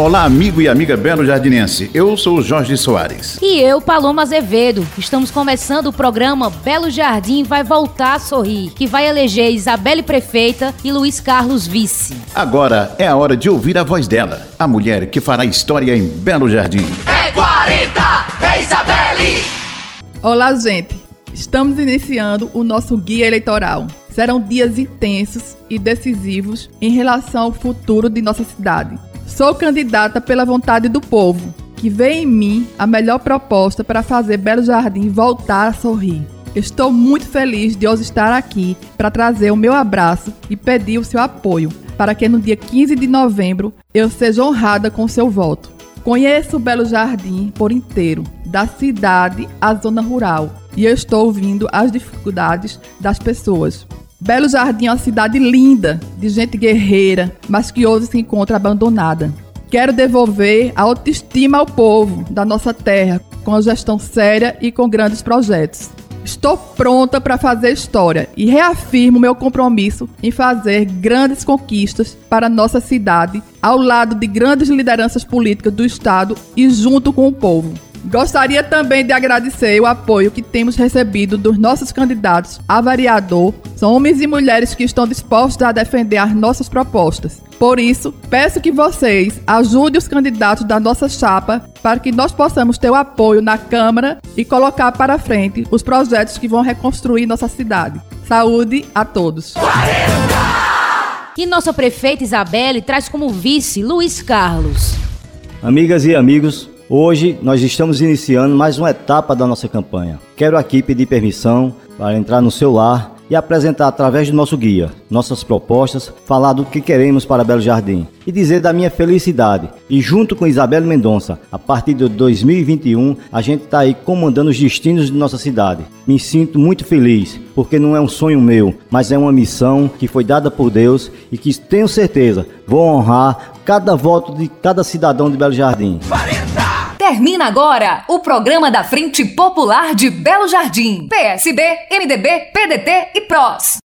Olá, amigo e amiga Belo Jardinense. Eu sou o Jorge Soares. E eu, Paloma Azevedo. Estamos começando o programa Belo Jardim Vai Voltar a Sorrir, que vai eleger Isabelle Prefeita e Luiz Carlos Vice. Agora é a hora de ouvir a voz dela, a mulher que fará história em Belo Jardim. É 40, é Isabelle! Olá, gente. Estamos iniciando o nosso guia eleitoral. Serão dias intensos e decisivos em relação ao futuro de nossa cidade. Sou candidata pela vontade do povo, que vê em mim a melhor proposta para fazer Belo Jardim voltar a sorrir. Estou muito feliz de hoje estar aqui para trazer o meu abraço e pedir o seu apoio para que no dia 15 de novembro eu seja honrada com seu voto. Conheço Belo Jardim por inteiro, da cidade à zona rural, e eu estou ouvindo as dificuldades das pessoas. Belo Jardim é uma cidade linda, de gente guerreira, mas que hoje se encontra abandonada. Quero devolver a autoestima ao povo da nossa terra, com a gestão séria e com grandes projetos. Estou pronta para fazer história e reafirmo meu compromisso em fazer grandes conquistas para nossa cidade, ao lado de grandes lideranças políticas do Estado e junto com o povo. Gostaria também de agradecer o apoio que temos recebido dos nossos candidatos a vereador. São homens e mulheres que estão dispostos a defender as nossas propostas. Por isso, peço que vocês ajudem os candidatos da nossa chapa para que nós possamos ter o apoio na Câmara e colocar para frente os projetos que vão reconstruir nossa cidade. Saúde a todos! E nossa prefeita Isabelle traz como vice Luiz Carlos. Amigas e amigos, Hoje nós estamos iniciando mais uma etapa da nossa campanha. Quero aqui pedir permissão para entrar no seu lar e apresentar através do nosso guia nossas propostas, falar do que queremos para Belo Jardim e dizer da minha felicidade. E junto com Isabel Mendonça, a partir de 2021, a gente está aí comandando os destinos de nossa cidade. Me sinto muito feliz, porque não é um sonho meu, mas é uma missão que foi dada por Deus e que tenho certeza vou honrar cada voto de cada cidadão de Belo Jardim. 40! Termina agora o programa da Frente Popular de Belo Jardim. PSB, MDB, PDT e PROS.